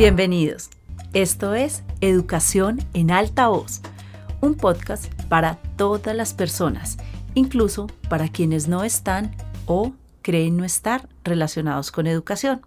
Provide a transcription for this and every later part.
Bienvenidos. Esto es Educación en Alta Voz, un podcast para todas las personas, incluso para quienes no están o creen no estar relacionados con educación.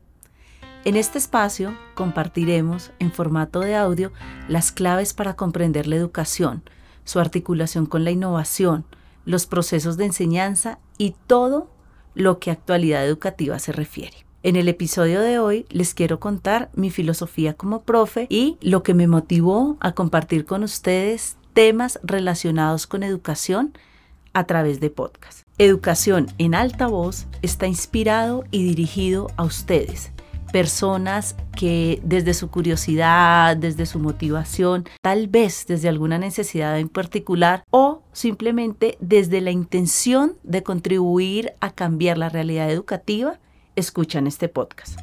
En este espacio compartiremos en formato de audio las claves para comprender la educación, su articulación con la innovación, los procesos de enseñanza y todo lo que a actualidad educativa se refiere. En el episodio de hoy les quiero contar mi filosofía como profe y lo que me motivó a compartir con ustedes temas relacionados con educación a través de podcast. Educación en alta voz está inspirado y dirigido a ustedes, personas que desde su curiosidad, desde su motivación, tal vez desde alguna necesidad en particular o simplemente desde la intención de contribuir a cambiar la realidad educativa, escuchan este podcast.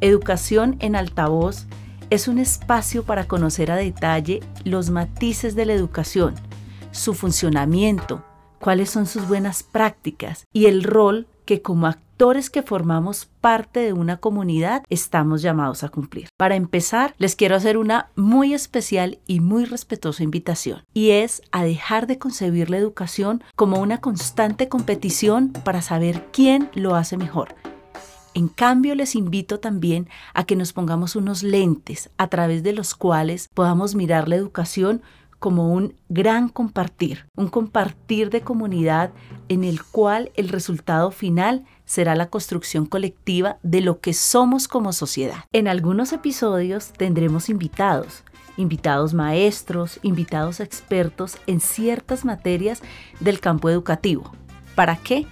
Educación en altavoz es un espacio para conocer a detalle los matices de la educación, su funcionamiento, cuáles son sus buenas prácticas y el rol que como actores que formamos parte de una comunidad estamos llamados a cumplir. Para empezar, les quiero hacer una muy especial y muy respetuosa invitación, y es a dejar de concebir la educación como una constante competición para saber quién lo hace mejor en cambio, les invito también a que nos pongamos unos lentes a través de los cuales podamos mirar la educación como un gran compartir, un compartir de comunidad en el cual el resultado final será la construcción colectiva de lo que somos como sociedad. En algunos episodios tendremos invitados, invitados maestros, invitados expertos en ciertas materias del campo educativo. ¿Para qué?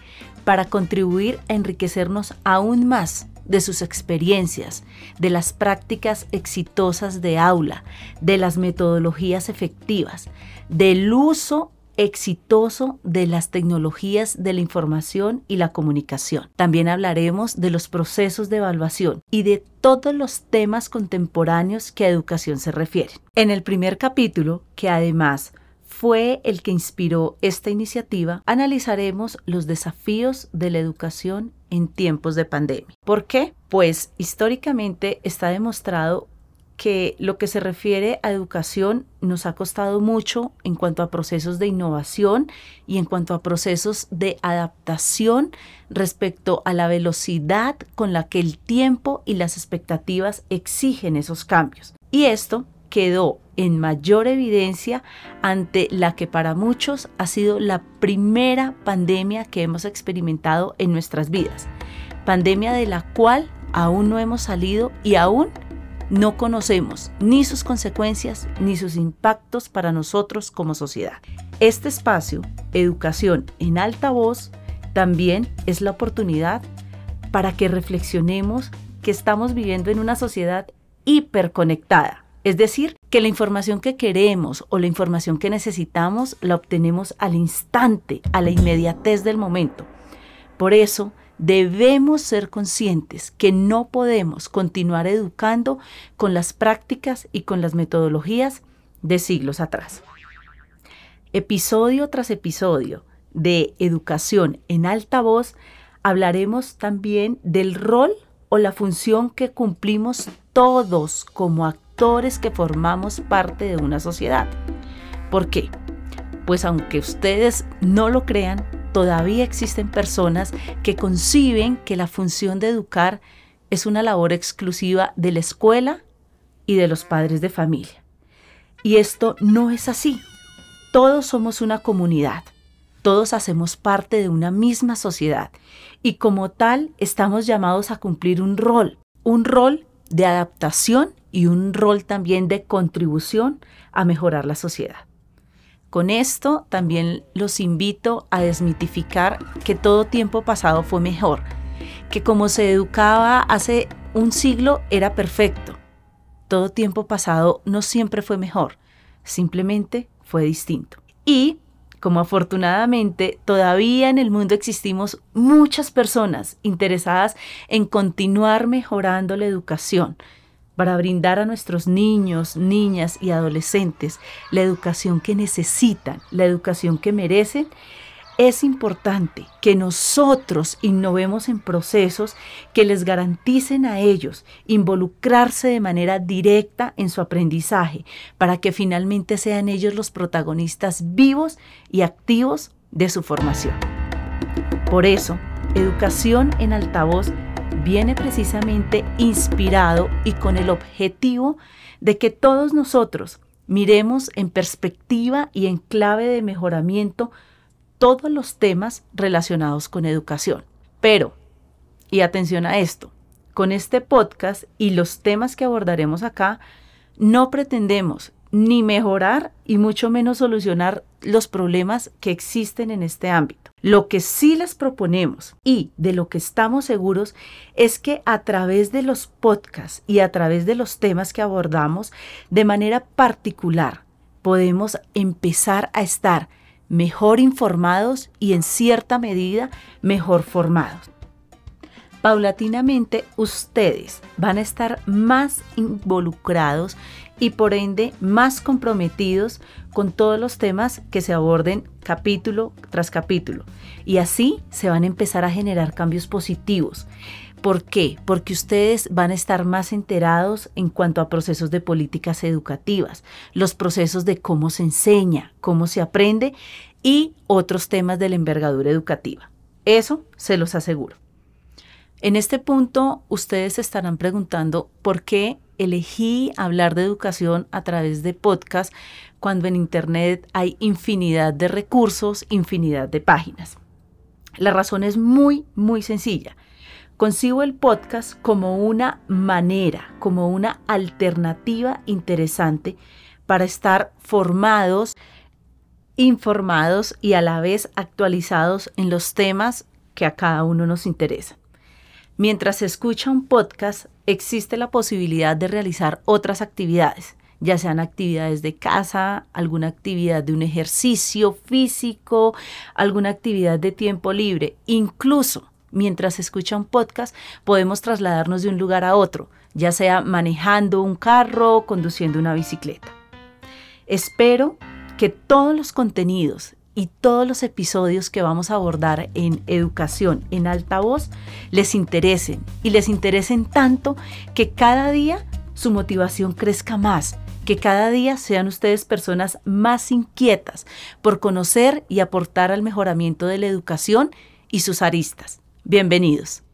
para contribuir a enriquecernos aún más de sus experiencias, de las prácticas exitosas de aula, de las metodologías efectivas, del uso exitoso de las tecnologías de la información y la comunicación. También hablaremos de los procesos de evaluación y de todos los temas contemporáneos que a educación se refieren. En el primer capítulo, que además fue el que inspiró esta iniciativa, analizaremos los desafíos de la educación en tiempos de pandemia. ¿Por qué? Pues históricamente está demostrado que lo que se refiere a educación nos ha costado mucho en cuanto a procesos de innovación y en cuanto a procesos de adaptación respecto a la velocidad con la que el tiempo y las expectativas exigen esos cambios. Y esto quedó en mayor evidencia ante la que para muchos ha sido la primera pandemia que hemos experimentado en nuestras vidas. Pandemia de la cual aún no hemos salido y aún no conocemos ni sus consecuencias ni sus impactos para nosotros como sociedad. Este espacio, Educación en alta voz, también es la oportunidad para que reflexionemos que estamos viviendo en una sociedad hiperconectada es decir, que la información que queremos o la información que necesitamos la obtenemos al instante, a la inmediatez del momento. Por eso, debemos ser conscientes que no podemos continuar educando con las prácticas y con las metodologías de siglos atrás. Episodio tras episodio de educación en alta voz, hablaremos también del rol o la función que cumplimos todos como actores que formamos parte de una sociedad. ¿Por qué? Pues aunque ustedes no lo crean, todavía existen personas que conciben que la función de educar es una labor exclusiva de la escuela y de los padres de familia. Y esto no es así. Todos somos una comunidad, todos hacemos parte de una misma sociedad y como tal estamos llamados a cumplir un rol, un rol de adaptación y un rol también de contribución a mejorar la sociedad. Con esto también los invito a desmitificar que todo tiempo pasado fue mejor, que como se educaba hace un siglo era perfecto. Todo tiempo pasado no siempre fue mejor, simplemente fue distinto. Y como afortunadamente todavía en el mundo existimos muchas personas interesadas en continuar mejorando la educación, para brindar a nuestros niños, niñas y adolescentes la educación que necesitan, la educación que merecen, es importante que nosotros innovemos en procesos que les garanticen a ellos involucrarse de manera directa en su aprendizaje para que finalmente sean ellos los protagonistas vivos y activos de su formación. Por eso, Educación en Altavoz viene precisamente inspirado y con el objetivo de que todos nosotros miremos en perspectiva y en clave de mejoramiento todos los temas relacionados con educación. Pero, y atención a esto, con este podcast y los temas que abordaremos acá, no pretendemos ni mejorar y mucho menos solucionar los problemas que existen en este ámbito. Lo que sí les proponemos y de lo que estamos seguros es que a través de los podcasts y a través de los temas que abordamos, de manera particular, podemos empezar a estar mejor informados y en cierta medida mejor formados. Paulatinamente ustedes van a estar más involucrados y por ende más comprometidos con todos los temas que se aborden capítulo tras capítulo. Y así se van a empezar a generar cambios positivos ¿Por qué? Porque ustedes van a estar más enterados en cuanto a procesos de políticas educativas, los procesos de cómo se enseña, cómo se aprende y otros temas de la envergadura educativa. Eso se los aseguro. En este punto, ustedes se estarán preguntando por qué elegí hablar de educación a través de podcast cuando en Internet hay infinidad de recursos, infinidad de páginas. La razón es muy, muy sencilla. Consigo el podcast como una manera, como una alternativa interesante para estar formados, informados y a la vez actualizados en los temas que a cada uno nos interesan. Mientras se escucha un podcast, existe la posibilidad de realizar otras actividades, ya sean actividades de casa, alguna actividad de un ejercicio físico, alguna actividad de tiempo libre, incluso mientras escucha un podcast, podemos trasladarnos de un lugar a otro, ya sea manejando un carro, conduciendo una bicicleta. Espero que todos los contenidos y todos los episodios que vamos a abordar en educación en alta voz les interesen y les interesen tanto que cada día su motivación crezca más, que cada día sean ustedes personas más inquietas por conocer y aportar al mejoramiento de la educación y sus aristas. Bienvenidos.